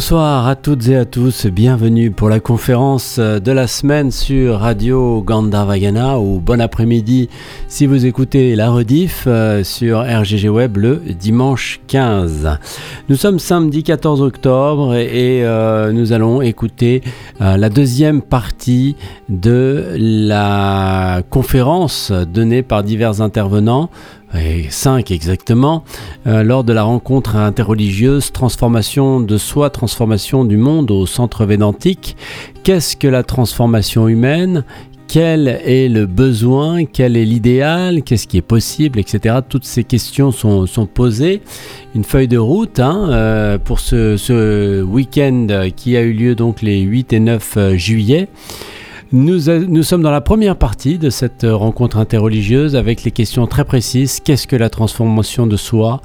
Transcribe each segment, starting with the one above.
Bonsoir à toutes et à tous, bienvenue pour la conférence de la semaine sur Radio Gandavagana ou bon après-midi si vous écoutez la rediff euh, sur RGG Web le dimanche 15. Nous sommes samedi 14 octobre et euh, nous allons écouter euh, la deuxième partie de la conférence donnée par divers intervenants et 5 exactement, euh, lors de la rencontre interreligieuse Transformation de soi, transformation du monde au centre védantique. Qu'est-ce que la transformation humaine? Quel est le besoin, quel est l'idéal, qu'est-ce qui est possible, etc. Toutes ces questions sont, posées. Une feuille de route hein, euh, pour ce, week-end qui a eu lieu donc les 8 et 9 euh, juillet. Nous, sommes dans la première partie de cette rencontre interreligieuse avec les questions très précises. Qu'est-ce que la transformation de soi?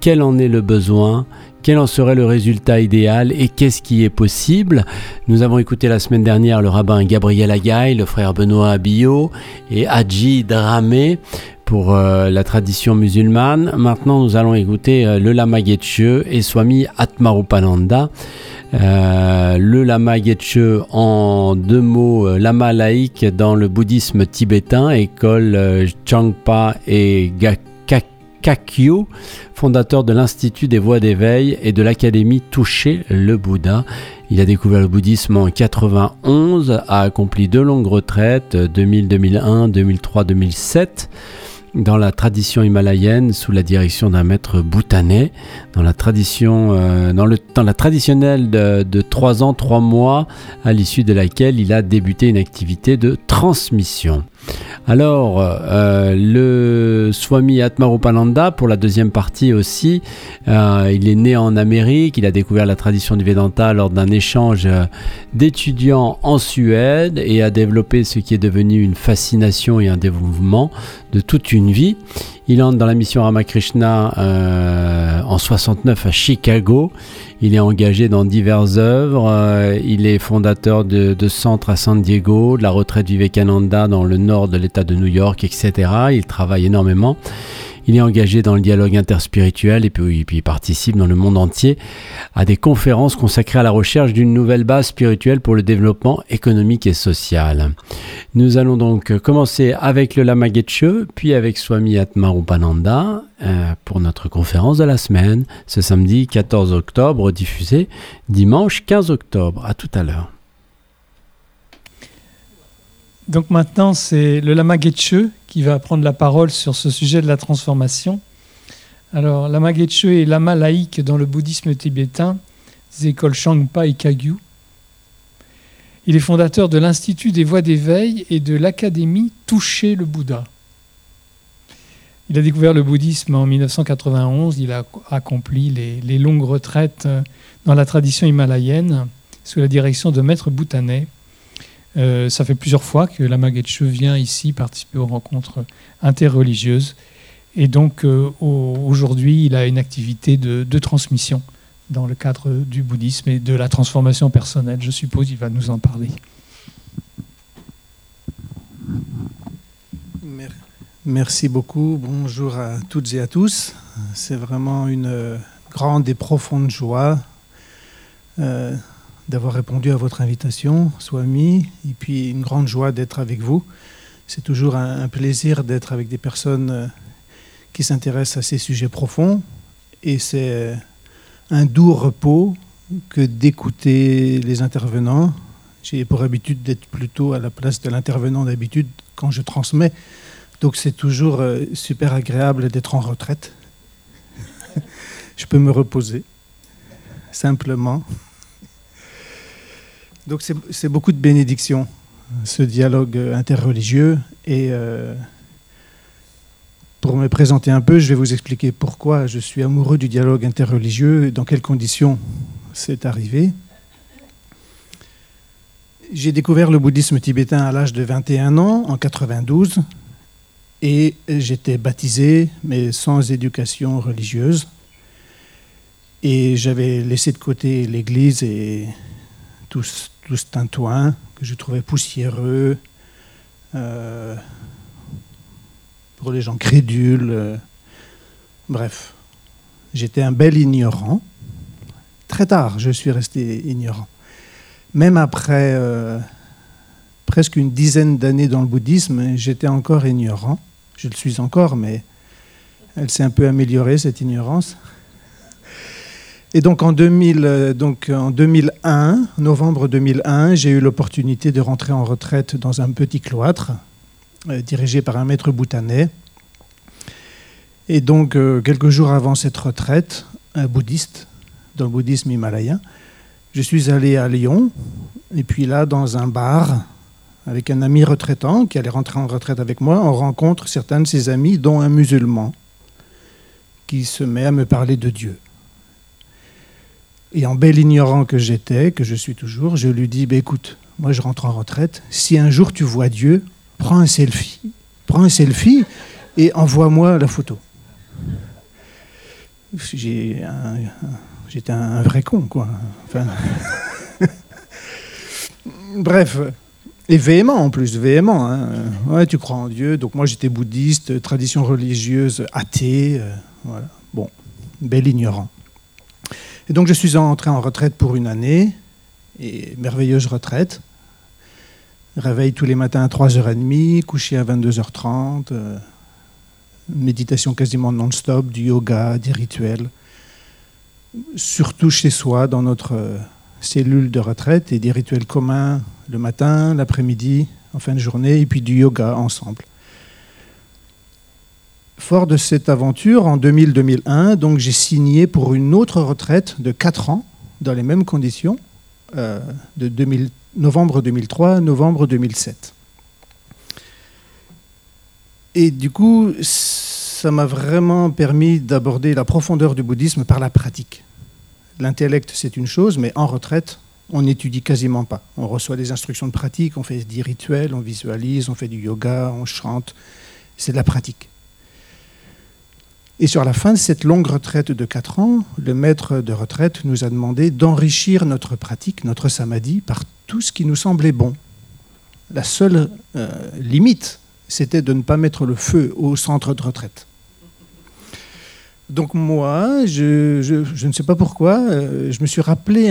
Quel en est le besoin? Quel en serait le résultat idéal? Et qu'est-ce qui est possible? Nous avons écouté la semaine dernière le rabbin Gabriel Agaï, le frère Benoît Abillot et Hadji Dramé pour euh, la tradition musulmane. Maintenant, nous allons écouter euh, le Lama Getche et Swami Atmarupananda. Euh, le lama Getche en deux mots, lama laïque dans le bouddhisme tibétain, école Changpa et Kakyo, fondateur de l'Institut des voies d'éveil et de l'Académie Toucher le Bouddha. Il a découvert le bouddhisme en 91, a accompli deux longues retraites, 2000-2001, 2003-2007 dans la tradition himalayenne sous la direction d'un maître bhoutanais, dans la tradition, euh, dans, le, dans la traditionnelle de, de 3 ans, 3 mois, à l'issue de laquelle il a débuté une activité de transmission. Alors, euh, le Swami Atmarupananda, pour la deuxième partie aussi, euh, il est né en Amérique, il a découvert la tradition du Vedanta lors d'un échange d'étudiants en Suède et a développé ce qui est devenu une fascination et un développement de toute une vie. Il entre dans la mission Ramakrishna euh, en 69 à Chicago. Il est engagé dans diverses œuvres. Euh, il est fondateur de, de, centres à San Diego, de la retraite Vivekananda dans le nord de l'État de New York, etc. Il travaille énormément. Il est engagé dans le dialogue interspirituel et puis, il participe dans le monde entier à des conférences consacrées à la recherche d'une nouvelle base spirituelle pour le développement économique et social. Nous allons donc commencer avec le Lama Getche, puis avec Swami Atmarupananda euh, pour notre conférence de la semaine, ce samedi 14 octobre, diffusé dimanche 15 octobre. À tout à l'heure. Donc maintenant, c'est le Lama Getche qui va prendre la parole sur ce sujet de la transformation. Alors, Lama Getche est lama laïque dans le bouddhisme tibétain, des écoles Shangpa et Kagyu. Il est fondateur de l'Institut des voies d'éveil et de l'Académie Toucher le Bouddha. Il a découvert le bouddhisme en 1991. Il a accompli les, longues retraites dans la tradition himalayenne sous la direction de maître bhoutanais. Euh, ça fait plusieurs fois que la Getche vient ici participer aux rencontres interreligieuses. Et donc euh, aujourd'hui, il a une activité de, transmission dans le cadre du bouddhisme et de la transformation personnelle. Je suppose il va nous en parler. Merci beaucoup. Bonjour à toutes et à tous. C'est vraiment une grande et profonde joie. Euh, d'avoir répondu à votre invitation, Swami, et puis une grande joie d'être avec vous. C'est toujours un, plaisir d'être avec des personnes euh, qui s'intéressent à ces sujets profonds, et c'est euh, un doux repos que d'écouter les intervenants. J'ai pour habitude d'être plutôt à la place de l'intervenant d'habitude quand je transmets, donc c'est toujours euh, super agréable d'être en retraite. je peux me reposer, simplement. Donc c'est beaucoup de bénédictions, ce dialogue interreligieux. Et euh, pour me présenter un peu, je vais vous expliquer pourquoi je suis amoureux du dialogue interreligieux et dans quelles conditions c'est arrivé. J'ai découvert le bouddhisme tibétain à l'âge de 21 ans, en 92, et j'étais baptisé, mais sans éducation religieuse. Et j'avais laissé de côté l'Église et tout, tout tintouin que je trouvais poussiéreux euh, pour les gens crédules. Euh, bref, j'étais un bel ignorant, très tard, je suis resté ignorant. Même après euh, presque une dizaine d'années dans le bouddhisme, j'étais encore ignorant. Je le suis encore, mais elle s'est un peu améliorée, cette ignorance. Et donc en, 2000, euh, 2001, novembre 2001, j'ai eu l'opportunité de rentrer en retraite dans un petit cloître euh, dirigé par un maître bhoutanais. Et donc euh, quelques jours avant cette retraite, un bouddhiste, dans le bouddhisme himalayen, je suis allé à Lyon, et puis là, dans un bar, avec un ami retraitant qui allait rentrer en retraite avec moi, on rencontre certains de ses amis, dont un musulman, qui se met à me parler de Dieu. Et en bel ignorant que j'étais, que je suis toujours, je lui dis, bah, écoute, moi je rentre en retraite, si un jour tu vois Dieu, prends un selfie, prends un selfie et envoie-moi la photo. J'étais un, vrai con, quoi. Bref, et véhément en plus, véhément. Hein. Ouais, tu crois en Dieu. Donc moi j'étais bouddhiste, tradition religieuse athée. Euh. Bon, bel ignorant. Et donc je suis entré en retraite pour une année, et merveilleuse retraite. Réveil tous les matins à 3h30, coucher à 22h30, euh, méditation quasiment non-stop, du yoga, des rituels. Surtout chez soi, dans notre euh, cellule de retraite, et des rituels communs le matin, l'après-midi, en fin de journée, et puis du yoga ensemble. Fort de cette aventure, en 2000-2001, donc j'ai signé pour une autre retraite de 4 ans, dans les mêmes conditions, euh, de novembre 2003 novembre 2007. Et du coup, ça m'a vraiment permis d'aborder la profondeur du bouddhisme par la pratique. L'intellect, c'est une chose, mais en retraite, on n'étudie quasiment pas. On reçoit des instructions de pratique, on fait des rituels, on visualise, on fait du yoga, on chante. C'est de la pratique. Et sur la fin de cette longue retraite de 4 ans, le maître de retraite nous a demandé d'enrichir notre pratique, notre samadhi, par tout ce qui nous semblait bon. La seule euh, limite, c'était de ne pas mettre le feu au centre de retraite. Donc moi, je, ne sais pas pourquoi, euh, je me suis rappelé,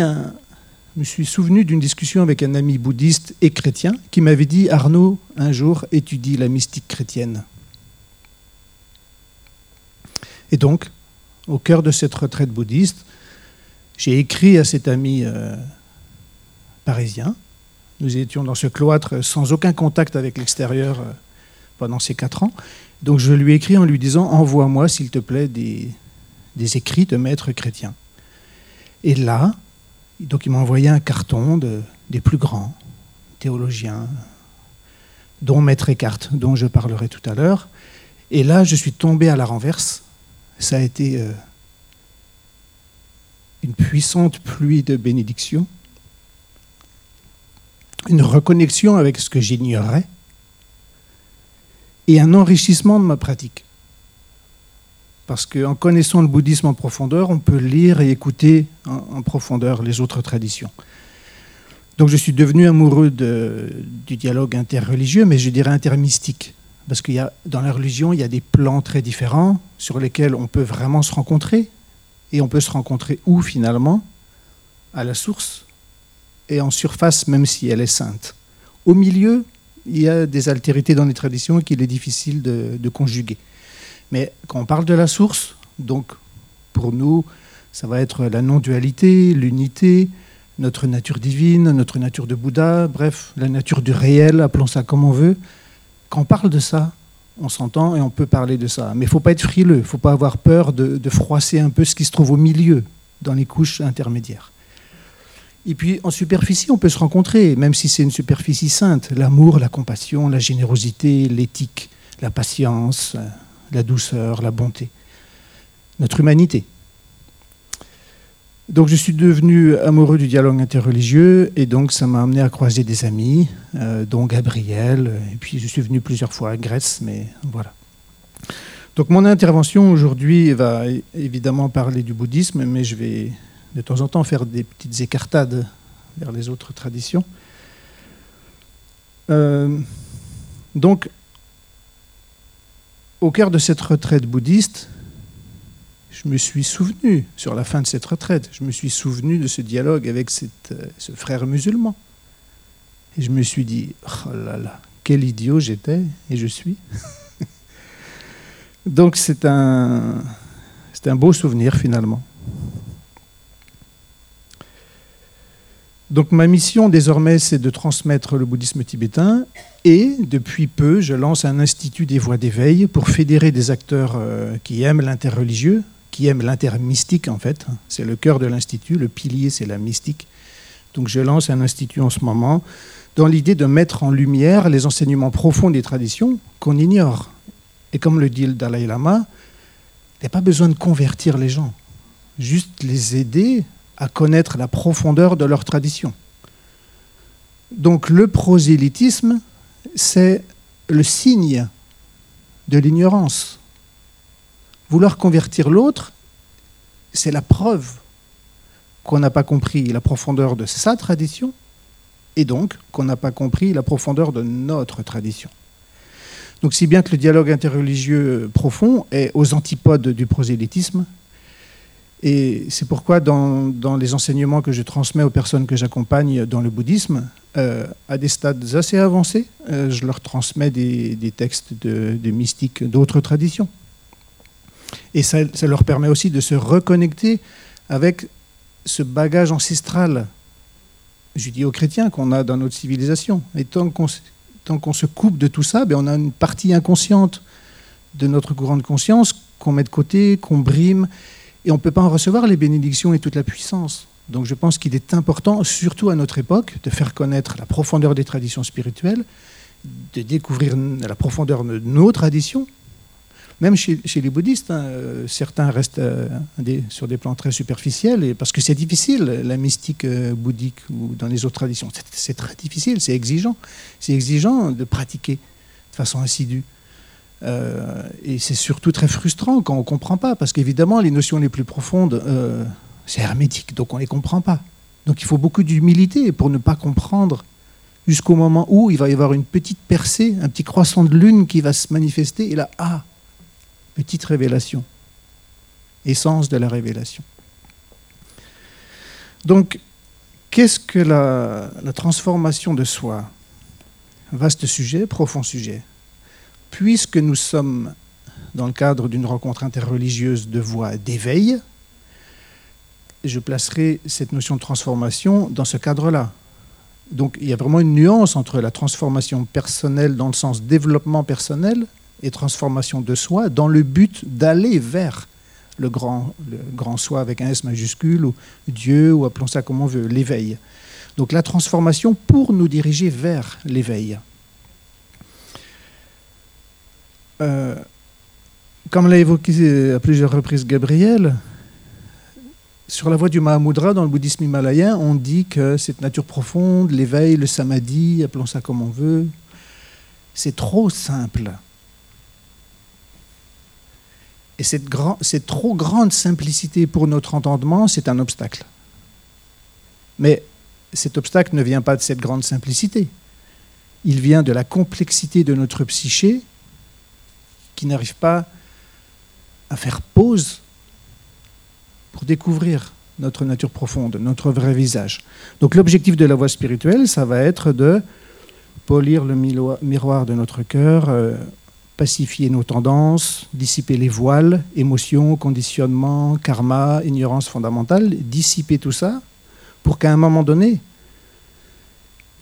je me suis souvenu d'une discussion avec un ami bouddhiste et chrétien qui m'avait dit Arnaud, un jour, étudie la mystique chrétienne. Et donc, au cœur de cette retraite bouddhiste, j'ai écrit à cet ami euh, parisien. Nous étions dans ce cloître sans aucun contact avec l'extérieur euh, pendant ces quatre ans. Donc je lui ai écrit en lui disant Envoie-moi, s'il te plaît, des, écrits de maîtres chrétiens. Et là, donc il m'a envoyé un carton de, des plus grands théologiens, dont Maître Eckhart, dont je parlerai tout à l'heure. Et là, je suis tombé à la renverse ça a été euh, une puissante pluie de bénédictions, une reconnexion avec ce que j'ignorais et un enrichissement de ma pratique. Parce qu'en connaissant le bouddhisme en profondeur, on peut lire et écouter en, profondeur les autres traditions. Donc je suis devenu amoureux du dialogue interreligieux, mais je dirais intermystique parce qu'il y a dans la religion, il y a des plans très différents sur lesquels on peut vraiment se rencontrer. Et on peut se rencontrer où finalement? À la source et en surface, même si elle est sainte. Au milieu, il y a des altérités dans les traditions qu'il est difficile de, de conjuguer. Mais quand on parle de la source, donc pour nous, ça va être la non-dualité, l'unité, notre nature divine, notre nature de Bouddha, bref, la nature du réel, appelons ça comme on veut. Quand on parle de ça, on s'entend et on peut parler de ça. Mais il ne faut pas être frileux, il ne faut pas avoir peur de, froisser un peu ce qui se trouve au milieu, dans les couches intermédiaires. Et puis en superficie, on peut se rencontrer, même si c'est une superficie sainte. L'amour, la compassion, la générosité, l'éthique, la patience, la douceur, la bonté. Notre humanité. Donc je suis devenu amoureux du dialogue interreligieux et donc ça m'a amené à croiser des amis, euh, dont Gabriel, et puis je suis venu plusieurs fois à Grèce, mais voilà. Donc mon intervention aujourd'hui va évidemment parler du bouddhisme, mais je vais de temps en temps faire des petites écartades vers les autres traditions. Euh, donc, au cœur de cette retraite bouddhiste, je me suis souvenu, sur la fin de cette retraite, je me suis souvenu de ce dialogue avec euh, ce frère musulman. Et je me suis dit, oh là là, quel idiot j'étais et je suis. Donc c'est un, c'est un beau souvenir finalement. Donc ma mission désormais, c'est de transmettre le bouddhisme tibétain et depuis peu, je lance un institut des voies d'éveil pour fédérer des acteurs euh, qui aiment l'interreligieux, l'intermystique en fait. C'est le cœur de l'institut, le pilier c'est la mystique. Donc je lance un institut en ce moment dans l'idée de mettre en lumière les enseignements profonds des traditions qu'on ignore. Et comme le dit le Dalai Lama, il n'y a pas besoin de convertir les gens, juste les aider à connaître la profondeur de leur tradition. Donc le prosélytisme, c'est le signe de l'ignorance. Vouloir convertir l'autre, c'est la preuve qu'on n'a pas compris la profondeur de sa tradition et donc qu'on n'a pas compris la profondeur de notre tradition. Donc si bien que le dialogue interreligieux profond est aux antipodes du prosélytisme, et c'est pourquoi dans, les enseignements que je transmets aux personnes que j'accompagne dans le bouddhisme, euh, à des stades assez avancés, euh, je leur transmets des, textes de, mystiques d'autres traditions. Et ça, leur permet aussi de se reconnecter avec ce bagage ancestral judéo-chrétien qu'on a dans notre civilisation. Et tant qu'on se coupe de tout ça, ben on a une partie inconsciente de notre courant de conscience qu'on met de côté, qu'on brime et on ne peut pas en recevoir les bénédictions et toute la puissance. Donc je pense qu'il est important, surtout à notre époque, de faire connaître la profondeur des traditions spirituelles, de découvrir la profondeur de nos traditions. Même chez, les bouddhistes, hein, euh, certains restent euh, sur des plans très superficiels, et, parce que c'est difficile, la mystique euh, bouddhique ou dans les autres traditions. C'est très difficile, c'est exigeant. C'est exigeant de pratiquer de façon assidue. Et c'est surtout très frustrant quand on ne comprend pas, parce qu'évidemment, les notions les plus profondes, c'est hermétique, donc on ne les comprend pas. Donc il faut beaucoup d'humilité pour ne pas comprendre jusqu'au moment où il va y avoir une petite percée, un petit croissant de lune qui va se manifester, et là, ah, petite révélation, essence de la révélation. Donc, qu'est-ce que la, transformation de soi? Vaste sujet, profond sujet puisque nous sommes dans le cadre d'une rencontre interreligieuse de voie d'éveil, je placerai cette notion de transformation dans ce cadre-là. Donc il y a vraiment une nuance entre la transformation personnelle dans le sens développement personnel et transformation de soi dans le but d'aller vers le grand, le grand soi avec un S majuscule ou Dieu ou appelons ça comme on veut, l'éveil. Donc la transformation pour nous diriger vers l'éveil. Euh, comme l'a évoqué à plusieurs reprises Gabriel, sur la voie du Mahamudra, dans le bouddhisme himalayen, on dit que cette nature profonde, l'éveil, le samadhi, appelons ça comme on veut, c'est trop simple. Et cette, cette, trop grande simplicité pour notre entendement, c'est un obstacle. Mais cet obstacle ne vient pas de cette grande simplicité. Il vient de la complexité de notre psyché qui n'arrivent pas à faire pause pour découvrir notre nature profonde, notre vrai visage. Donc l'objectif de la voie spirituelle, ça va être de polir le miroir de notre cœur, euh, pacifier nos tendances, dissiper les voiles, émotions, conditionnements, karma, ignorance fondamentale, dissiper tout ça pour qu'à un moment donné,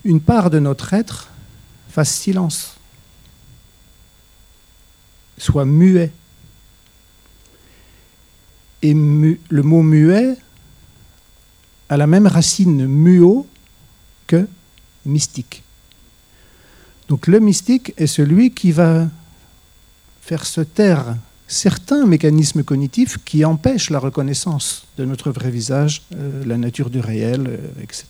une part de notre être fasse silence soit muet. Et le mot muet a la même racine muo que mystique. Donc le mystique est celui qui va faire se taire certains mécanismes cognitifs qui empêchent la reconnaissance de notre vrai visage, euh, la nature du réel, euh, etc.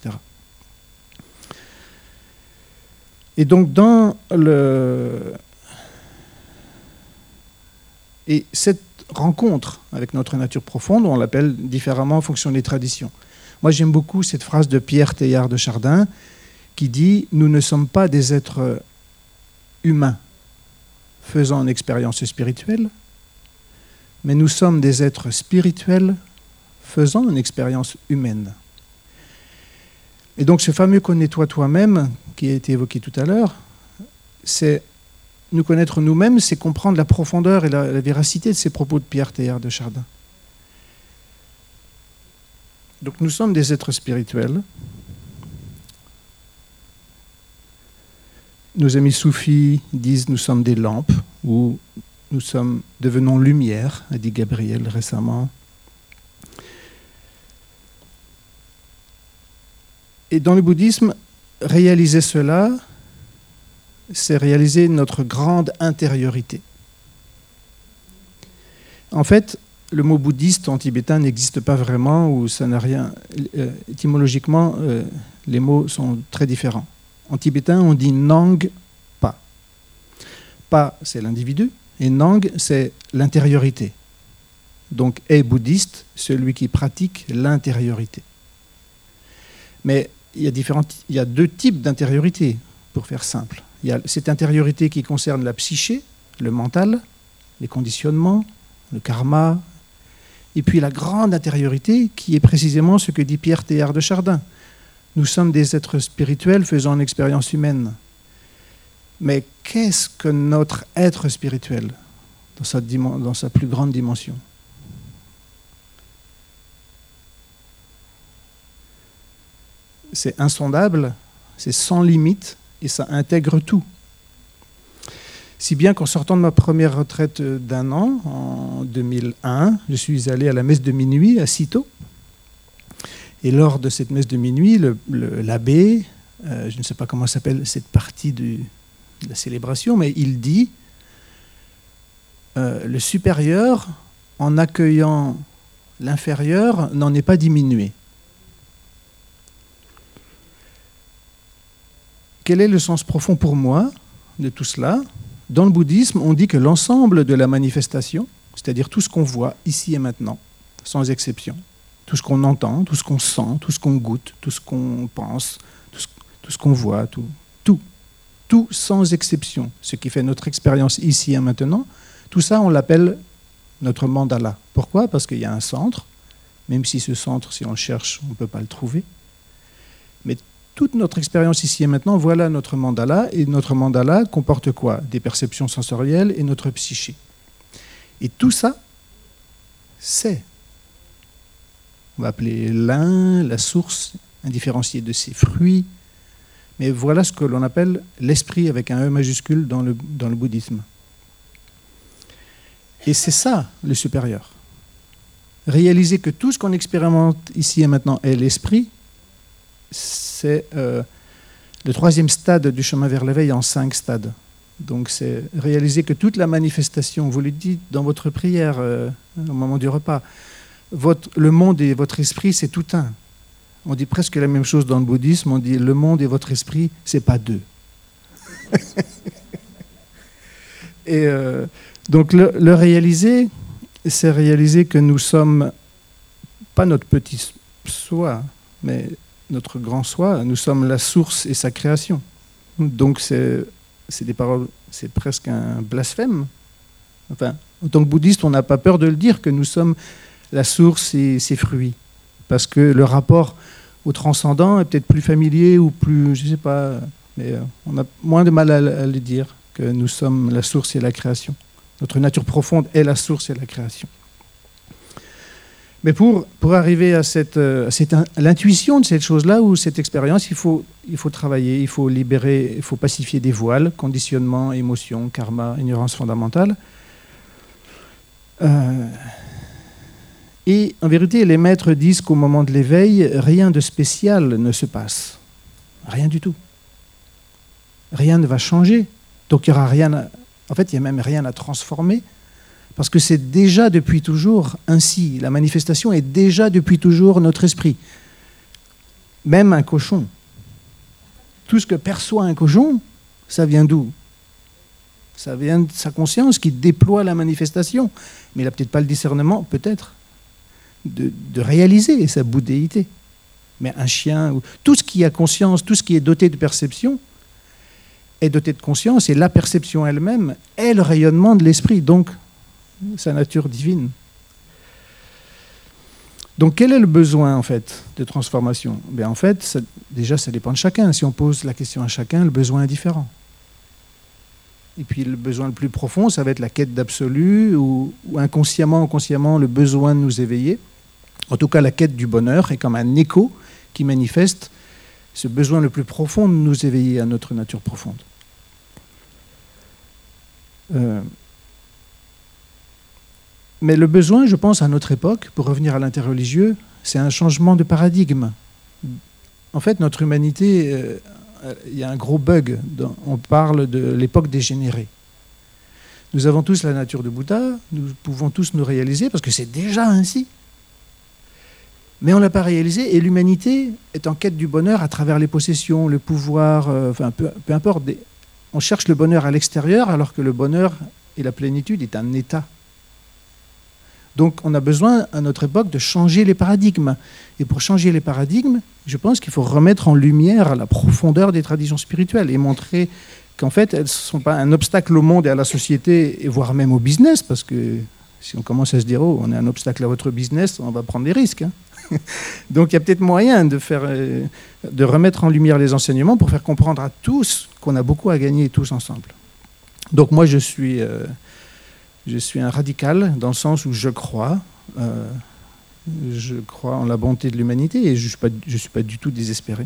Et donc dans le, et cette rencontre avec notre nature profonde, on l'appelle différemment en fonction des traditions. Moi, j'aime beaucoup cette phrase de Pierre Teilhard de Chardin qui dit Nous ne sommes pas des êtres humains faisant une expérience spirituelle, mais nous sommes des êtres spirituels faisant une expérience humaine. Et donc ce fameux connais-toi toi-même, qui a été évoqué tout à l'heure, c'est nous connaître nous-mêmes, c'est comprendre la profondeur et la, véracité de ces propos de Pierre Théard de Chardin. Donc nous sommes des êtres spirituels. Nos amis soufis disent nous sommes des lampes ou nous sommes devenons lumière, a dit Gabriel récemment. Et dans le bouddhisme, réaliser cela, c'est réaliser notre grande intériorité. En fait, le mot bouddhiste en tibétain n'existe pas vraiment ou ça n'a rien. Euh, étymologiquement, euh, les mots sont très différents. En tibétain, on dit Nang Pa. Pa, c'est l'individu, et Nang, c'est l'intériorité. Donc, est bouddhiste celui qui pratique l'intériorité. Mais il y, a il y a deux types d'intériorité, pour faire simple. Il y a cette intériorité qui concerne la psyché, le mental, les conditionnements, le karma, et puis la grande intériorité qui est précisément ce que dit Pierre Théard de Chardin. Nous sommes des êtres spirituels faisant une expérience humaine. Mais qu'est-ce que notre être spirituel dans sa, plus grande dimension? C'est insondable, c'est sans limite et ça intègre tout. Si bien qu'en sortant de ma première retraite d'un an, en 2001, je suis allé à la messe de minuit à Citeaux. Et lors de cette messe de minuit, l'abbé, euh, je ne sais pas comment s'appelle cette partie de, la célébration, mais il dit euh, le supérieur, en accueillant l'inférieur, n'en est pas diminué. Quel est le sens profond pour moi de tout cela? Dans le bouddhisme, on dit que l'ensemble de la manifestation, c'est-à-dire tout ce qu'on voit ici et maintenant, sans exception, tout ce qu'on entend, tout ce qu'on sent, tout ce qu'on goûte, tout ce qu'on pense, tout ce, qu'on voit, tout, tout, sans exception, ce qui fait notre expérience ici et maintenant, tout ça, on l'appelle notre mandala. Pourquoi? Parce qu'il y a un centre, même si ce centre, si on le cherche, on ne peut pas le trouver. Mais toute notre expérience ici et maintenant, voilà notre mandala. Et notre mandala comporte quoi? Des perceptions sensorielles et notre psyché. Et tout ça, c'est, on va appeler l'un, la source indifférenciée de ces fruits. Mais voilà ce que l'on appelle l'esprit avec un E majuscule dans le, dans le bouddhisme. Et c'est ça le supérieur. Réaliser que tout ce qu'on expérimente ici et maintenant est l'esprit, c'est euh, le troisième stade du chemin vers l'éveil en cinq stades. Donc c'est réaliser que toute la manifestation, vous le dites dans votre prière euh, au moment du repas, votre, le monde et votre esprit, c'est tout un. On dit presque la même chose dans le bouddhisme, on dit le monde et votre esprit, c'est pas deux. et euh, donc le, réaliser, c'est réaliser que nous sommes pas notre petit soi, mais notre grand soi, nous sommes la source et sa création. Donc c'est des paroles, c'est presque un blasphème. Enfin, en tant que bouddhiste, on n'a pas peur de le dire que nous sommes la source et ses fruits, parce que le rapport au transcendant est peut-être plus familier ou plus, je ne sais pas, mais euh, on a moins de mal à, le dire que nous sommes la source et la création. Notre nature profonde est la source et la création. Mais pour, pour arriver à, cette, euh, l'intuition de cette chose-là ou cette expérience, il faut, il faut travailler, il faut libérer, il faut pacifier des voiles, conditionnement, émotion, karma, ignorance fondamentale. Euh, et en vérité, les maîtres disent qu'au moment de l'éveil, rien de spécial ne se passe. Rien du tout. Rien ne va changer. Donc il n'y aura rien. en fait, il n'y a même rien à transformer parce que c'est déjà depuis toujours ainsi. La manifestation est déjà depuis toujours notre esprit. Même un cochon. Tout ce que perçoit un cochon, ça vient d'où? Ça vient de sa conscience qui déploie la manifestation. Mais il n'a peut-être pas le discernement, peut-être, de, réaliser sa bouddhéité. Mais un chien, tout ce qui a conscience, tout ce qui est doté de perception, est doté de conscience, et la perception elle-même est le rayonnement de l'esprit. Donc, sa nature divine. Donc quel est le besoin en fait de transformation? Ben, En fait, déjà ça dépend de chacun. Si on pose la question à chacun, le besoin est différent. Et puis le besoin le plus profond, ça va être la quête d'absolu ou, ou inconsciemment, inconsciemment, le besoin de nous éveiller. En tout cas, la quête du bonheur est comme un écho qui manifeste ce besoin le plus profond de nous éveiller à notre nature profonde. Euh, mais le besoin, je pense, à notre époque, pour revenir à l'interreligieux, c'est un changement de paradigme. En fait, notre humanité, euh, il y a un gros bug. on parle de l'époque dégénérée. Nous avons tous la nature de Bouddha, nous pouvons tous nous réaliser, parce que c'est déjà ainsi. Mais on ne l'a pas réalisé, et l'humanité est en quête du bonheur à travers les possessions, le pouvoir, euh, enfin peu importe. on cherche le bonheur à l'extérieur, alors que le bonheur et la plénitude est un état donc on a besoin à notre époque de changer les paradigmes. Et pour changer les paradigmes, je pense qu'il faut remettre en lumière la profondeur des traditions spirituelles et montrer qu'en fait, elles ne sont pas un obstacle au monde et à la société, et voire même au business, parce que si on commence à se dire, oh, on est un obstacle à votre business, on va prendre des risques. Hein. Donc il y a peut-être moyen de, faire, euh, de remettre en lumière les enseignements pour faire comprendre à tous qu'on a beaucoup à gagner tous ensemble. Donc moi, je suis... Euh, je suis un radical dans le sens où je crois. Euh, je crois en la bonté de l'humanité et je ne suis, pas, suis pas du tout désespéré.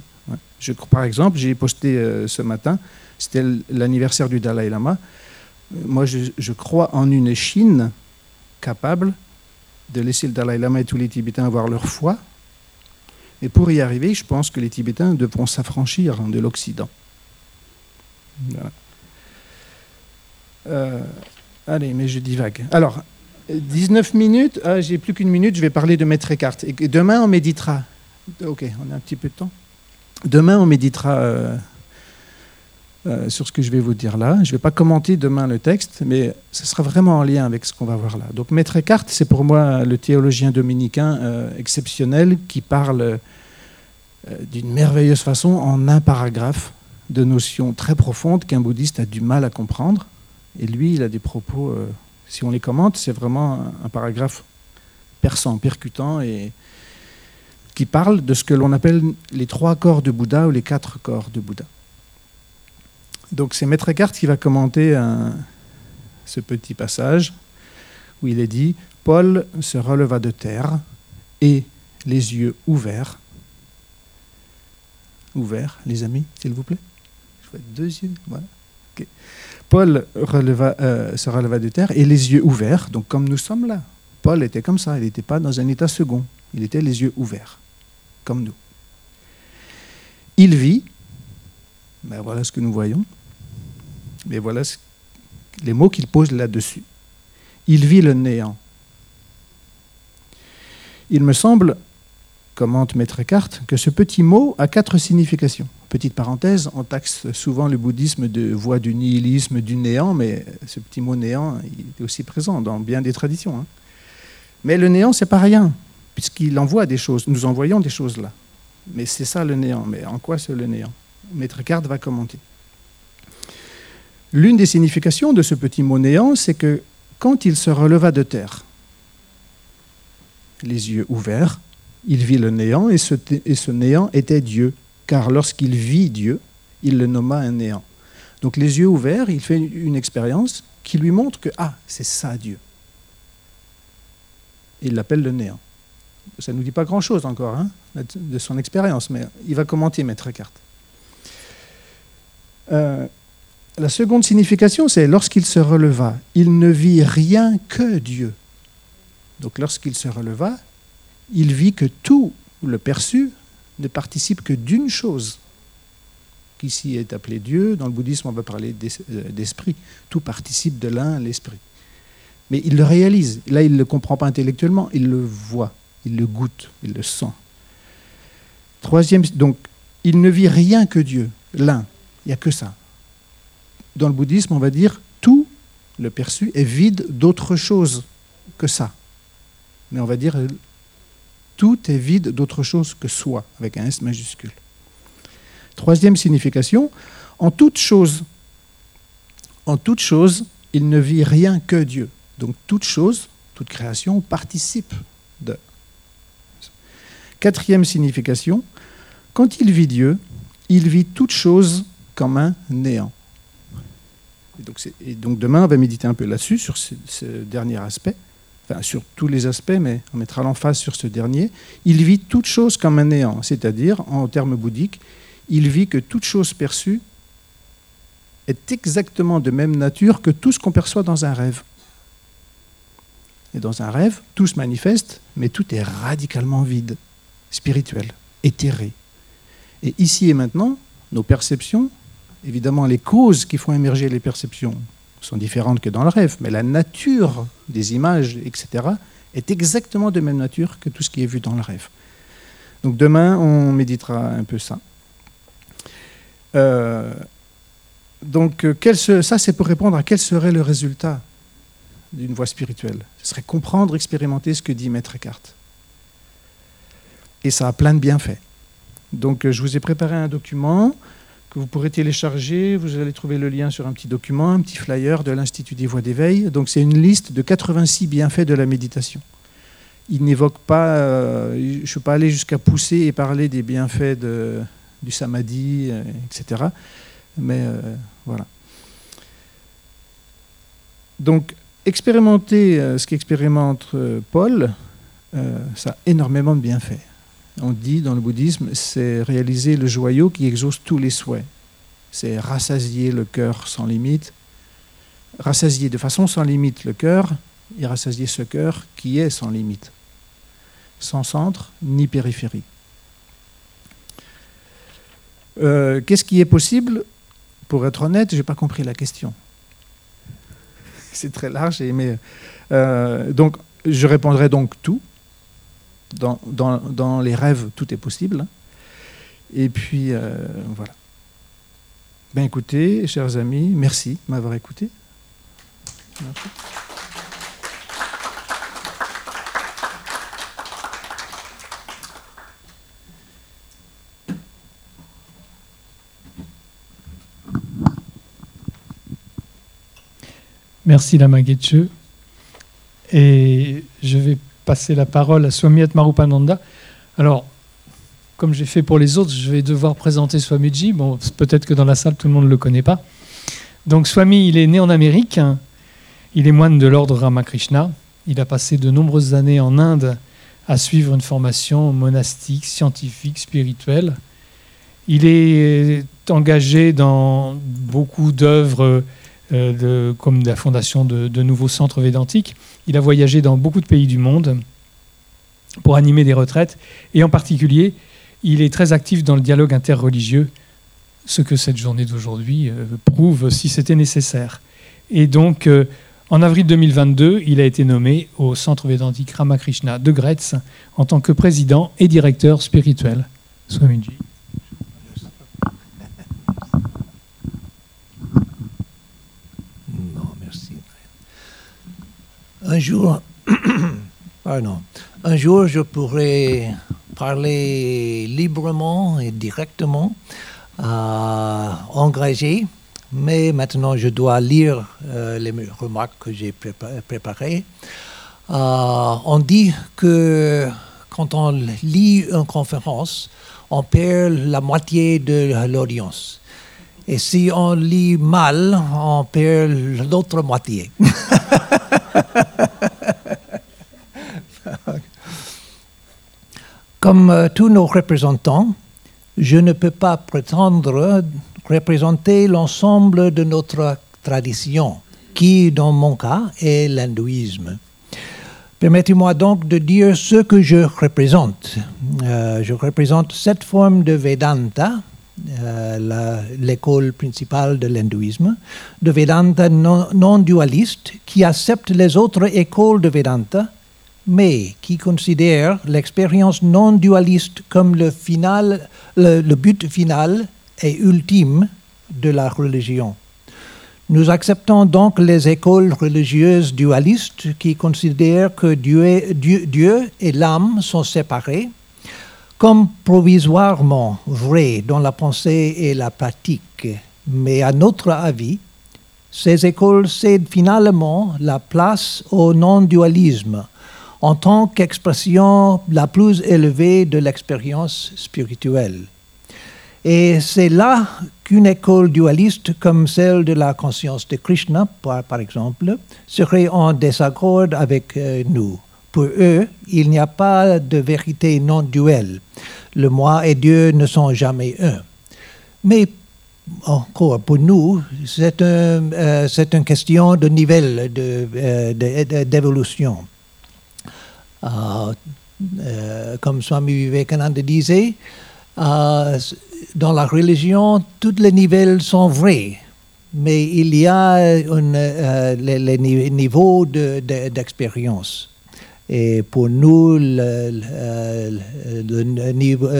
Par exemple, j'ai posté euh, ce matin, c'était l'anniversaire du Dalai Lama. Moi, je, crois en une Chine capable de laisser le Dalai Lama et tous les Tibétains avoir leur foi. Et pour y arriver, je pense que les Tibétains devront s'affranchir de l'Occident. Voilà. Euh, Allez, mais je divague. Alors, 19 minutes, ah, j'ai plus qu'une minute, je vais parler de Maître Eckhart. Demain, on méditera. Ok, on a un petit peu de temps. Demain, on méditera euh, euh, sur ce que je vais vous dire là. Je ne vais pas commenter demain le texte, mais ce sera vraiment en lien avec ce qu'on va voir là. Donc, Maître Eckhart, c'est pour moi le théologien dominicain euh, exceptionnel qui parle d'une merveilleuse façon en un paragraphe de notions très profondes qu'un bouddhiste a du mal à comprendre et lui, il a des propos, euh, si on les commente, c'est vraiment un, paragraphe perçant, percutant, et qui parle de ce que l'on appelle les trois corps de Bouddha ou les quatre corps de Bouddha. Donc c'est Maître Eckhart qui va commenter ce petit passage où il est dit Paul se releva de terre et les yeux ouverts. Ouverts, les amis, s'il vous plaît. Je vois deux yeux. Voilà. Paul euh, se releva de terre et les yeux ouverts, donc comme nous sommes là. Paul était comme ça, il n'était pas dans un état second, il était les yeux ouverts, comme nous. Il vit, ben voilà ce que nous voyons, mais voilà les mots qu'il pose là-dessus. Il vit le néant. Il me semble commente Maître Eckhart, que ce petit mot a quatre significations. Petite parenthèse, on taxe souvent le bouddhisme de voie du nihilisme, du néant, mais ce petit mot néant, il est aussi présent dans bien des traditions. Hein. Mais le néant, c'est pas rien, puisqu'il envoie des choses. Nous envoyons des choses là. Mais c'est ça le néant. Mais en quoi c'est le néant? Maître Eckhart va commenter. L'une des significations de ce petit mot néant, c'est que quand il se releva de terre, les yeux ouverts, il vit le néant et ce néant était Dieu, car lorsqu'il vit Dieu, il le nomma un néant. Donc les yeux ouverts, il fait une expérience qui lui montre que, ah, c'est ça Dieu. Il l'appelle le néant. Ça ne nous dit pas grand-chose encore hein, de son expérience, mais il va commenter Maître Eckhart. Euh, la seconde signification, c'est lorsqu'il se releva, il ne vit rien que Dieu. Donc lorsqu'il se releva, il vit que tout le perçu ne participe que d'une chose, qui ici est appelé Dieu. Dans le bouddhisme, on va parler euh, d'esprit. Tout participe de l'un, l'esprit. Mais il le réalise. Là, il ne le comprend pas intellectuellement, il le voit, il le goûte, il le sent. Troisième, donc, il ne vit rien que Dieu, l'un. Il n'y a que ça. Dans le bouddhisme, on va dire tout le perçu est vide d'autre chose que ça. Mais on va dire tout est vide d'autre chose que soi, avec un S majuscule. Troisième signification, en toute chose, en toute chose, il ne vit rien que Dieu. Donc toute chose, toute création participe de. Quatrième signification, quand il vit Dieu, il vit toute chose comme un néant. Et donc, demain, on va méditer un peu là-dessus, sur ce, dernier aspect, sur tous les aspects, mais on mettra l'emphase sur ce dernier. Il vit toute chose comme un néant, c'est-à-dire, en termes bouddhiques, il vit que toute chose perçue est exactement de même nature que tout ce qu'on perçoit dans un rêve. Et dans un rêve, tout se manifeste, mais tout est radicalement vide, spirituel, éthéré. Et ici et maintenant, nos perceptions, évidemment les causes qui font émerger les perceptions sont différentes que dans le rêve, mais la nature des images, etc., est exactement de même nature que tout ce qui est vu dans le rêve. Donc demain, on méditera un peu ça. Euh, donc ça, c'est pour répondre à quel serait le résultat d'une voie spirituelle. Ce serait comprendre, expérimenter ce que dit Maître Eckhart. Et ça a plein de bienfaits. Donc je vous ai préparé un document que vous pourrez télécharger. Vous allez trouver le lien sur un petit document, un petit flyer de l'Institut des voies d'éveil. Donc c'est une liste de 86 bienfaits de la méditation. Il n'évoque pas, euh, je ne suis pas allé jusqu'à pousser et parler des bienfaits du samadhi, euh, etc. Mais euh, voilà. Donc expérimenter ce qu'expérimente Paul, ça a énormément de bienfaits on dit dans le bouddhisme, c'est réaliser le joyau qui exauce tous les souhaits. C'est rassasier le cœur sans limite, rassasier de façon sans limite le cœur et rassasier ce cœur qui est sans limite, sans centre ni périphérie. Euh, qu'est-ce qui est possible? Pour être honnête, je n'ai pas compris la question. C'est très large, mais euh, donc je répondrai donc tout dans, les rêves, tout est possible. Et puis, euh, voilà. Ben écoutez, chers amis, merci de m'avoir écouté. Merci. Merci Lama. Et je vais passer la parole à Swami Marupananda. Alors, comme j'ai fait pour les autres, je vais devoir présenter Swamiji. Bon, peut-être que dans la salle, tout le monde ne le connaît pas. Donc, Swami, il est né en Amérique. Il est moine de l'ordre Ramakrishna. Il a passé de nombreuses années en Inde à suivre une formation monastique, scientifique, spirituelle. Il est engagé dans beaucoup d'œuvres euh, comme la fondation de, nouveaux centres védantiques. Il a voyagé dans beaucoup de pays du monde pour animer des retraites et en particulier, il est très actif dans le dialogue interreligieux, ce que cette journée d'aujourd'hui euh, prouve si c'était nécessaire. Et donc, euh, en avril 2022, il a été nommé au Centre Védantique Ramakrishna de Gretz en tant que président et directeur spirituel. Swamiji. Un jour, pardon, un jour, je pourrais parler librement et directement à engagé, mais maintenant je dois lire euh, les remarques que j'ai préparées. Euh, on dit que quand on lit une conférence, on perd la moitié de l'audience. Et si on lit mal, on perd l'autre moitié. Comme euh, tous nos représentants, je ne peux pas prétendre représenter l'ensemble de notre tradition, qui, dans mon cas, est l'hindouisme. Permettez-moi donc de dire ce que je représente. Euh, je représente cette forme de Vedanta, l'école principale de l'hindouisme, de Vedanta non-dualiste qui accepte les autres écoles de Vedanta, mais qui considère l'expérience non-dualiste comme le, final, le, but final et ultime de la religion. Nous acceptons donc les écoles religieuses dualistes qui considèrent que Dieu et l'âme sont séparés comme provisoirement vrai dans la pensée et la pratique, mais à notre avis, ces écoles cèdent finalement la place au non-dualisme en tant qu'expression la plus élevée de l'expérience spirituelle. Et c'est là qu'une école dualiste comme celle de la conscience de Krishna, par, exemple, serait en désaccord avec euh, nous. Pour eux, il n'y a pas de vérité non duelle. Le moi et Dieu ne sont jamais un. Mais encore, pour nous, c'est euh, une question de niveau euh, d'évolution. De, euh, comme Swami Vivekananda disait, dans la religion, tous les niveaux sont vrais, mais il y a les, niveaux d'expérience. Et pour nous, le,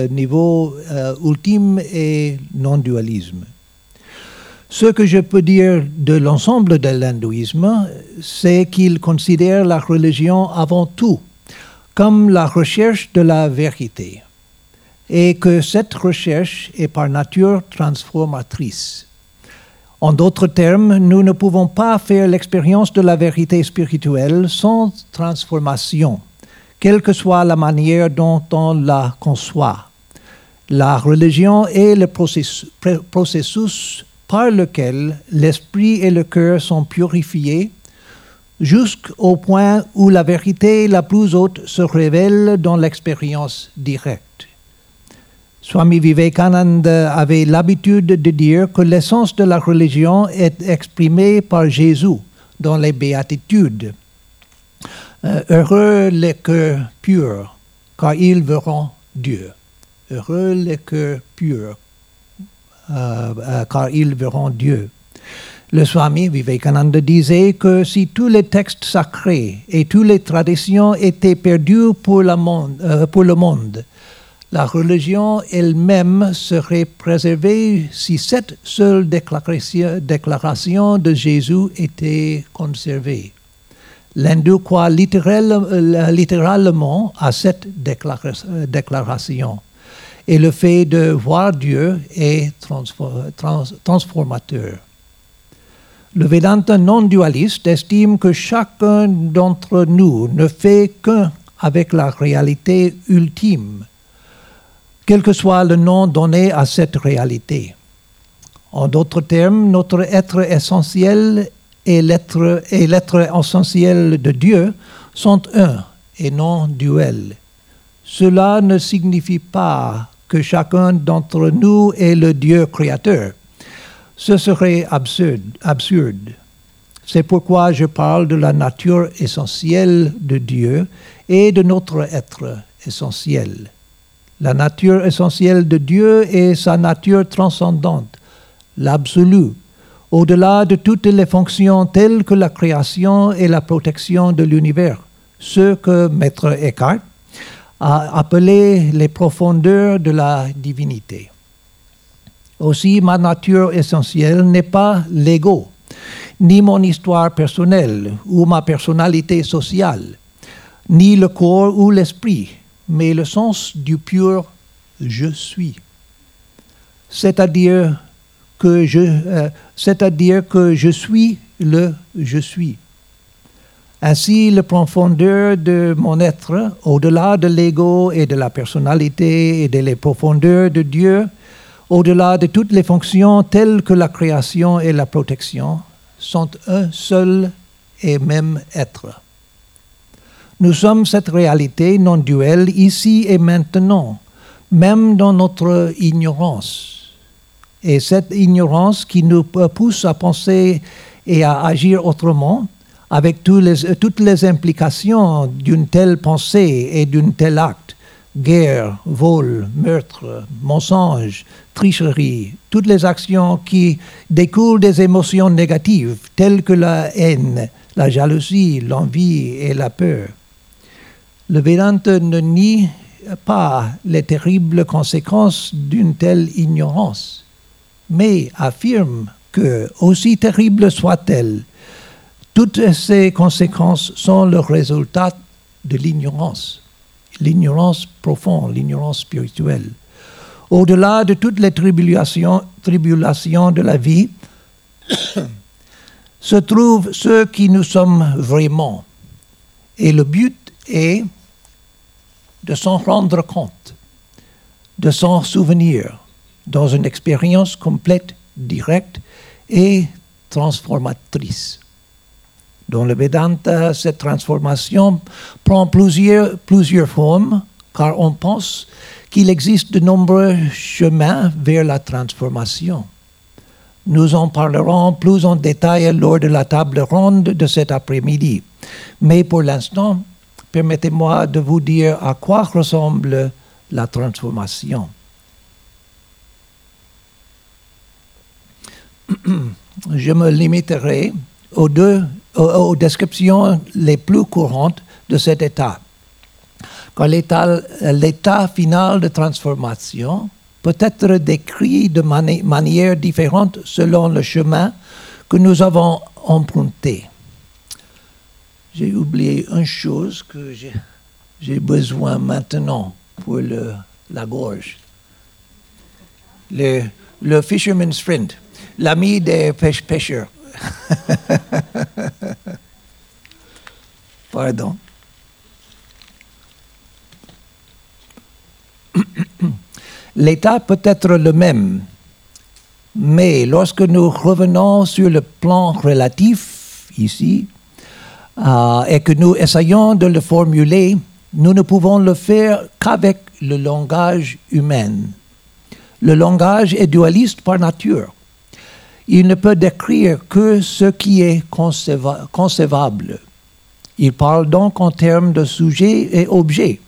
niveau, ultime est non-dualisme. Ce que je peux dire de l'ensemble de l'hindouisme, c'est qu'il considère la religion avant tout comme la recherche de la vérité et que cette recherche est par nature transformatrice. En d'autres termes, nous ne pouvons pas faire l'expérience de la vérité spirituelle sans transformation, quelle que soit la manière dont on la conçoit. La religion est le processus par lequel l'esprit et le cœur sont purifiés jusqu'au point où la vérité la plus haute se révèle dans l'expérience directe. Swami Vivekananda avait l'habitude de dire que l'essence de la religion est exprimée par Jésus dans les béatitudes. Euh, heureux les cœurs purs, car ils verront Dieu. Heureux les cœurs purs, euh, euh, car ils verront Dieu. Le Swami Vivekananda disait que si tous les textes sacrés et toutes les traditions étaient perdus pour, le monde, la religion elle-même serait préservée si cette seule déclaration, de Jésus était conservée. L'hindou croit littéralement à cette déclaration et le fait de voir Dieu est transformateur. Le Vedanta non-dualiste estime que chacun d'entre nous ne fait qu'un avec la réalité ultime, quel que soit le nom donné à cette réalité. En d'autres termes, notre être essentiel et l'être essentiel de Dieu sont un et non duels. Cela ne signifie pas que chacun d'entre nous est le Dieu créateur. Ce serait absurde. absurde. C'est pourquoi je parle de la nature essentielle de Dieu et de notre être essentiel. La nature essentielle de Dieu est sa nature transcendante, l'absolu, au-delà de toutes les fonctions telles que la création et la protection de l'univers, ce que Maître Eckhart à appeler les profondeurs de la divinité. Aussi, ma nature essentielle n'est pas l'ego, ni mon histoire personnelle ou ma personnalité sociale, ni le corps ou l'esprit, mais le sens du pur je suis. C'est-à-dire que je, euh, c'est-à-dire que je suis le je suis. Ainsi, le profondeur de mon être, au-delà de l'ego et de la personnalité et de les profondeurs de Dieu, au-delà de toutes les fonctions telles que la création et la protection, sont un seul et même être. Nous sommes cette réalité non duelle ici et maintenant, même dans notre ignorance. Et cette ignorance qui nous pousse à penser et à agir autrement, avec toutes les implications d'une telle pensée et d'un tel acte, guerre, vol, meurtre, mensonge, tricherie, toutes les actions qui découlent des émotions négatives telles que la haine, la jalousie, l'envie et la peur. Le Vedanta ne nie pas les terribles conséquences d'une telle ignorance, mais affirme que, aussi terrible soit-elle, toutes ces conséquences sont le résultat de l'ignorance, l'ignorance profonde, l'ignorance spirituelle. Au-delà de toutes les tribulations, tribulations de la vie, se trouve ce qui nous sommes vraiment. Et le but est de s'en rendre compte, de s'en souvenir dans une expérience complète, directe et transformatrice. Dans le Vedanta, cette transformation prend plusieurs, plusieurs formes, car on pense qu'il existe de nombreux chemins vers la transformation. Nous en parlerons plus en détail lors de la table ronde de cet après-midi. Mais pour l'instant, permettez-moi de vous dire à quoi ressemble la transformation. Je me limiterai aux deux aux, descriptions les plus courantes de cet état. Car l'état final de transformation peut être décrit de manière différente selon le chemin que nous avons emprunté. J'ai oublié une chose que j'ai besoin maintenant pour le, la gorge. Le, le fisherman's friend, l'ami des pêcheurs. Pardon. L'état peut être le même, mais lorsque nous revenons sur le plan relatif ici euh, et que nous essayons de le formuler, nous ne pouvons le faire qu'avec le langage humain. Le langage est dualiste par nature. Il ne peut décrire que ce qui est concevable. Il parle donc en termes de sujet et objet.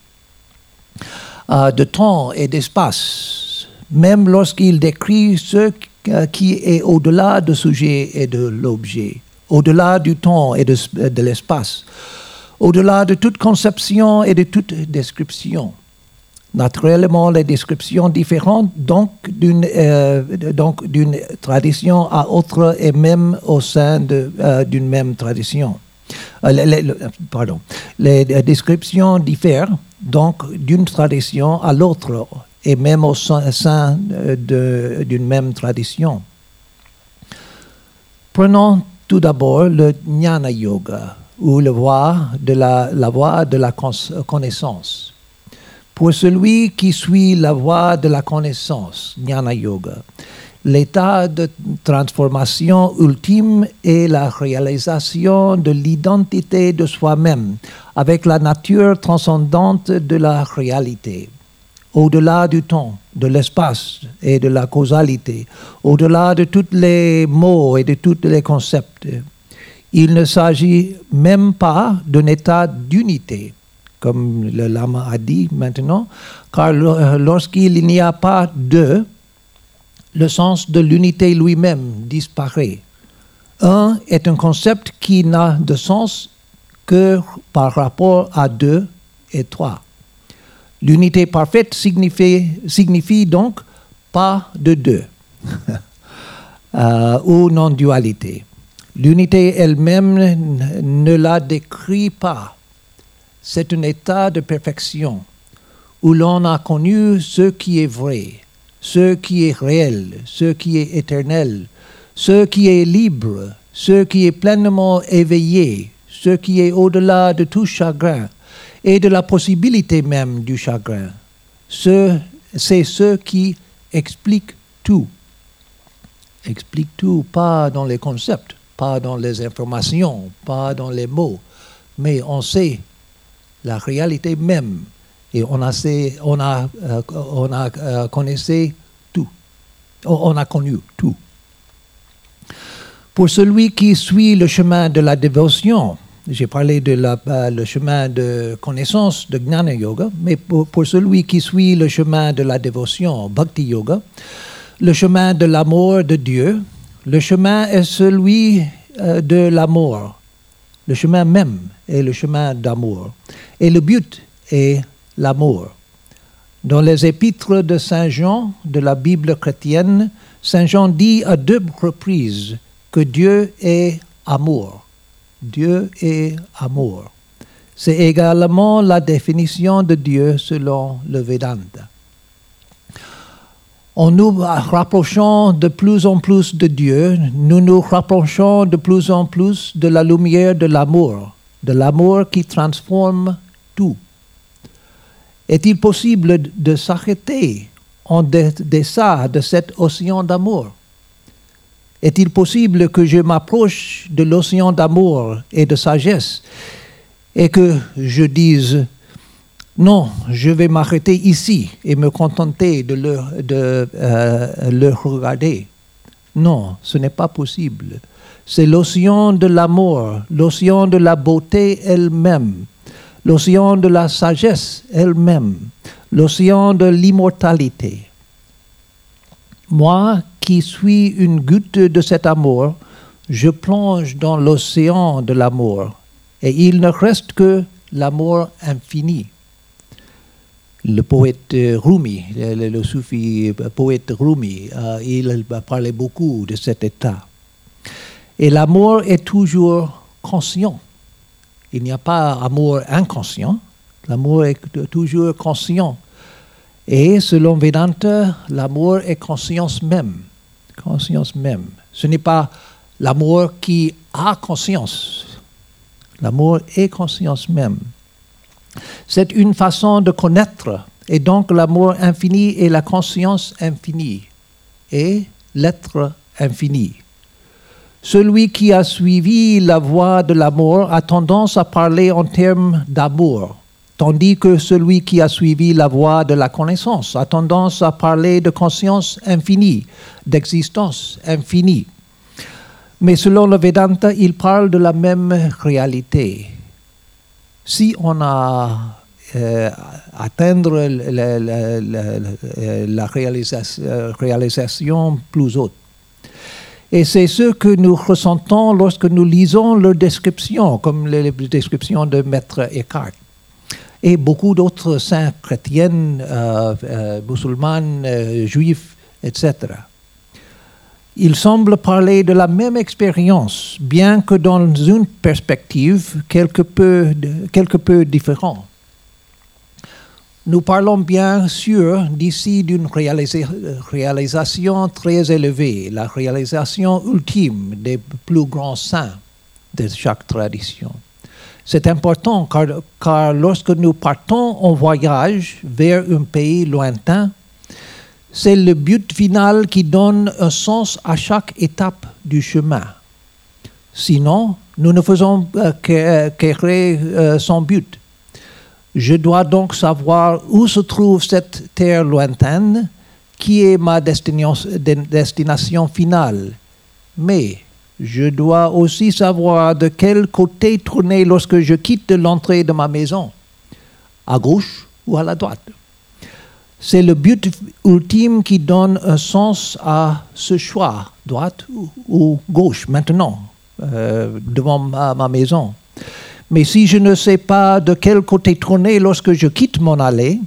Euh, de temps et d'espace, même lorsqu'il décrit ce qui est au-delà du sujet et de l'objet, au-delà du temps et de, l'espace, au-delà de toute conception et de toute description. Naturellement, les descriptions différentes donc d'une euh, tradition à autre et même au sein euh, d'une même tradition. pardon, les descriptions diffèrent donc d'une tradition à l'autre, et même au sein d'une même tradition. Prenons tout d'abord le Jnana Yoga, ou la voie de la, la voie de la connaissance. Pour celui qui suit la voie de la connaissance, Jnana Yoga, L'état de transformation ultime est la réalisation de l'identité de soi-même avec la nature transcendante de la réalité, au-delà du temps, de l'espace et de la causalité, au-delà de tous les mots et de tous les concepts. Il ne s'agit même pas d'un état d'unité, comme le lama a dit maintenant, car lorsqu'il n'y a pas de, le sens de l'unité lui-même disparaît. Un est un concept qui n'a de sens que par rapport à deux et trois. L'unité parfaite signifie, donc pas de deux euh, ou non-dualité. L'unité elle-même ne la décrit pas. C'est un état de perfection où l'on a connu ce qui est vrai ce qui est réel, ce qui est éternel, ce qui est libre, ce qui est pleinement éveillé, ce qui est au-delà de tout chagrin et de la possibilité même du chagrin. c'est ce qui explique tout. Explique tout, pas dans les concepts, pas dans les informations, pas dans les mots, mais on sait la réalité même et on a, connu tout. Pour celui qui suit le chemin de la dévotion, j'ai parlé de la, euh, le chemin de connaissance de Gnana Yoga, mais pour, pour, celui qui suit le chemin de la dévotion, Bhakti Yoga, le chemin de l'amour de Dieu, le chemin est celui de l'amour. Le chemin même est le chemin d'amour. Et le but est l'amour. Dans les épîtres de Saint Jean de la Bible chrétienne, Saint Jean dit à deux reprises que Dieu est amour. Dieu est amour. C'est également la définition de Dieu selon le Vedanta. En nous rapprochant de plus en plus de Dieu, nous nous rapprochons de plus en plus de la lumière de l'amour, de l'amour qui transforme tout. Est-il possible de s'arrêter en deçà de cet océan d'amour? Est-il possible que je m'approche de l'océan d'amour et de sagesse et que je dise non, je vais m'arrêter ici et me contenter de le, de, euh, regarder? Non, ce n'est pas possible. C'est l'océan de l'amour, l'océan de la beauté elle-même, l'océan de la sagesse elle-même, l'océan de l'immortalité. Moi qui suis une goutte de cet amour, je plonge dans l'océan de l'amour et il ne reste que l'amour infini le poète Rumi, le, soufi poète Rumi, euh, il parlait beaucoup de cet état. Et l'amour est toujours conscient. Il n'y a pas amour inconscient. L'amour est toujours conscient. Et selon Vedanta, l'amour est conscience même. Conscience même. Ce n'est pas l'amour qui a conscience. L'amour est conscience même. C'est une façon de connaître, et donc l'amour infini et la conscience infinie, et l'être infini. Celui qui a suivi la voie de l'amour a tendance à parler en termes d'amour, tandis que celui qui a suivi la voie de la connaissance a tendance à parler de conscience infinie, d'existence infinie. Mais selon le Vedanta, il parle de la même réalité si on a euh, atteindre la, la, réalisation, plus haute. Et c'est ce que nous ressentons lorsque nous lisons leurs descriptions, comme les, descriptions de Maître Eckhart. Et beaucoup d'autres saints chrétiennes, euh, euh, musulmanes, juifs, etc. Il semble parler de la même expérience, bien que dans une perspective quelque peu, quelque peu différente. Nous parlons bien sûr d'ici d'une réalisation très élevée, la réalisation ultime des plus grands saints de chaque tradition. C'est important car, lorsque nous partons en voyage vers un pays lointain, c'est le but final qui donne un sens à chaque étape du chemin. Sinon, nous ne faisons euh, qu'errer euh, son but. Je dois donc savoir où se trouve cette terre lointaine, qui est ma destination finale. Mais je dois aussi savoir de quel côté tourner lorsque je quitte l'entrée de ma maison, à gauche ou à la droite. C'est le but ultime qui donne un sens à ce choix, droite ou gauche, maintenant, euh, devant ma, maison. Mais si je ne sais pas de quel côté tourner lorsque je quitte mon allée,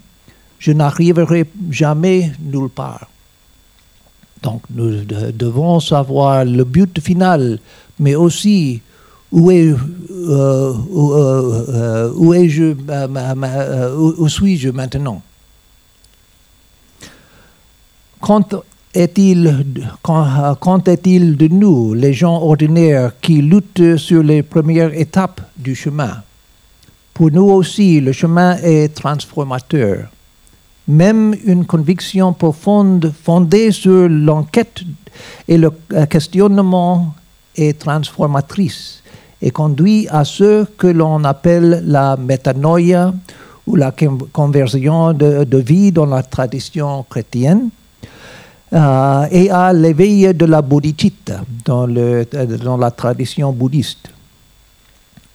je n'arriverai jamais nulle part. Donc nous devons savoir le but final, mais aussi où, suis-je maintenant? Quand quand, est-il de nous, les gens ordinaires qui luttent sur les premières étapes du chemin? Pour nous aussi, le chemin est transformateur. Même une conviction profonde fondée sur l'enquête et le questionnement est transformatrice et conduit à ce que l'on appelle la métanoïa ou la conversion de, vie dans la tradition chrétienne euh, et à l'éveil de la bodhicitta le, dans la tradition bouddhiste.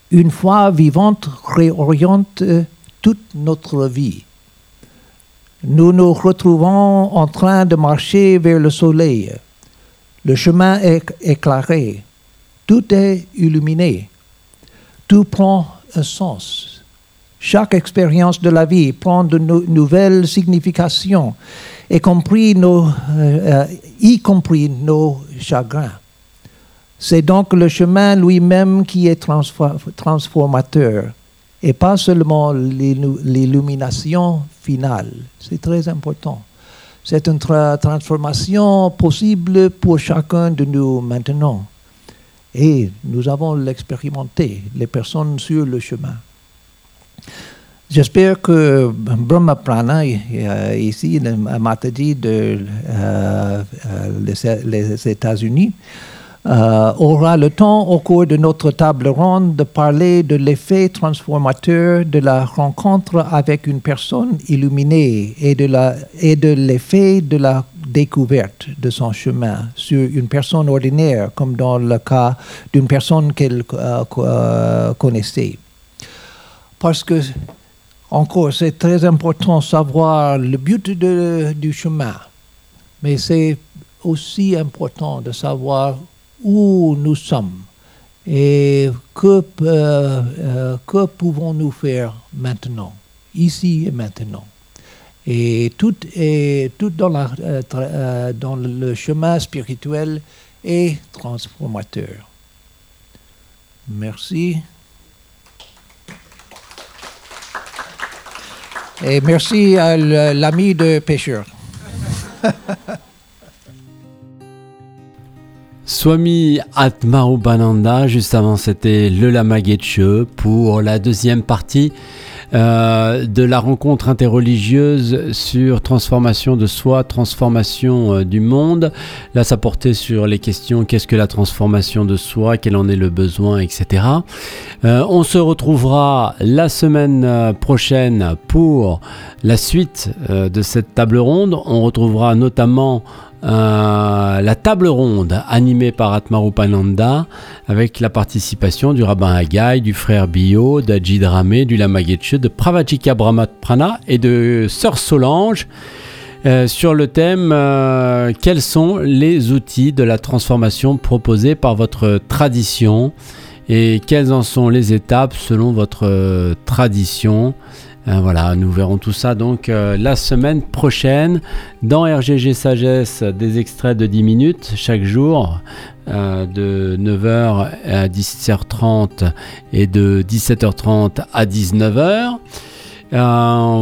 Une foi vivante réoriente toute notre vie. Nous nous retrouvons en train de marcher vers le soleil. Le chemin est éclairé. Tout est illuminé. Tout prend un sens. Chaque expérience de la vie prend de nouvelles significations y compris nos, euh, y compris nos chagrins. C'est donc le chemin lui-même qui est transformateur et pas seulement l'illumination finale. C'est très important. C'est une transformation possible pour chacun de nous maintenant. Et nous avons l'expérimenté, les personnes sur le chemin. J'espère que Brahma Prana, ici, le Mataji de euh, euh, États-Unis, euh, aura le temps au cours de notre table ronde de parler de l'effet transformateur de la rencontre avec une personne illuminée et de, la, et de l'effet de la découverte de son chemin sur une personne ordinaire, comme dans le cas d'une personne qu'elle euh, euh, connaissait. Parce que, encore, c'est très important de savoir le but du chemin, mais c'est aussi important de savoir où nous sommes et que, euh, euh, que pouvons-nous faire maintenant, ici et maintenant. Et tout, est, tout dans, la, euh, dans le chemin spirituel est transformateur. Merci. Et merci à l'ami de pêcheur. Swami Atmarubananda, juste avant c'était le Lama Getche pour la deuxième partie euh, de la rencontre interreligieuse sur transformation de soi, transformation euh, du monde. Là, ça portait sur les questions qu'est-ce que la transformation de soi, quel en est le besoin, etc. Euh, on se retrouvera la semaine prochaine pour la suite de cette table ronde. On retrouvera notamment euh, la table ronde animée par Atmarupananda avec la participation du rabbin Haggai, du frère Bio, d'Ajid Ramé, du Lama de Pravachika Brahmat Prana et de Sœur Solange euh, sur le thème euh, quels sont les outils de la transformation proposés par votre tradition et quelles en sont les étapes selon votre tradition? Euh, voilà, nous verrons tout ça donc euh, la semaine prochaine dans RGG Sagesse, des extraits de 10 minutes chaque jour, euh, de 9h à 17h30 et de 17h30 à 19h.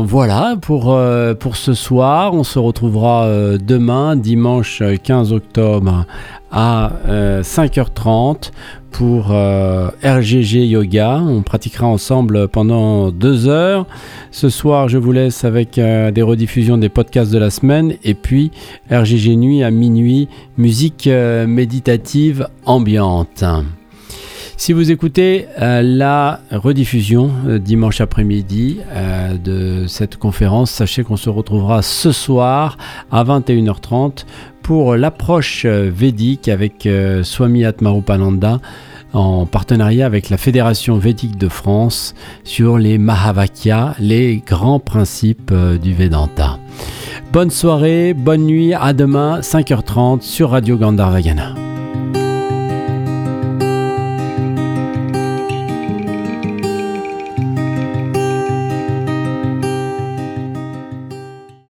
voilà pour, pour ce soir. On se retrouvera demain, dimanche 15 octobre à 5h30 pour euh, RGG Yoga. On pratiquera ensemble pendant deux heures. Ce soir, je vous laisse avec euh, des rediffusions des podcasts de la semaine et puis RGG Nuit à minuit, musique euh, méditative ambiante. Si vous écoutez la rediffusion dimanche après-midi de cette conférence, sachez qu'on se retrouvera ce soir à 21h30 pour l'approche védique avec Swami Atmarupananda en partenariat avec la Fédération védique de France sur les Mahavakyas, les grands principes euh, du Vedanta. Bonne soirée, bonne nuit, à demain 5h30 sur Radio Gandharvagana.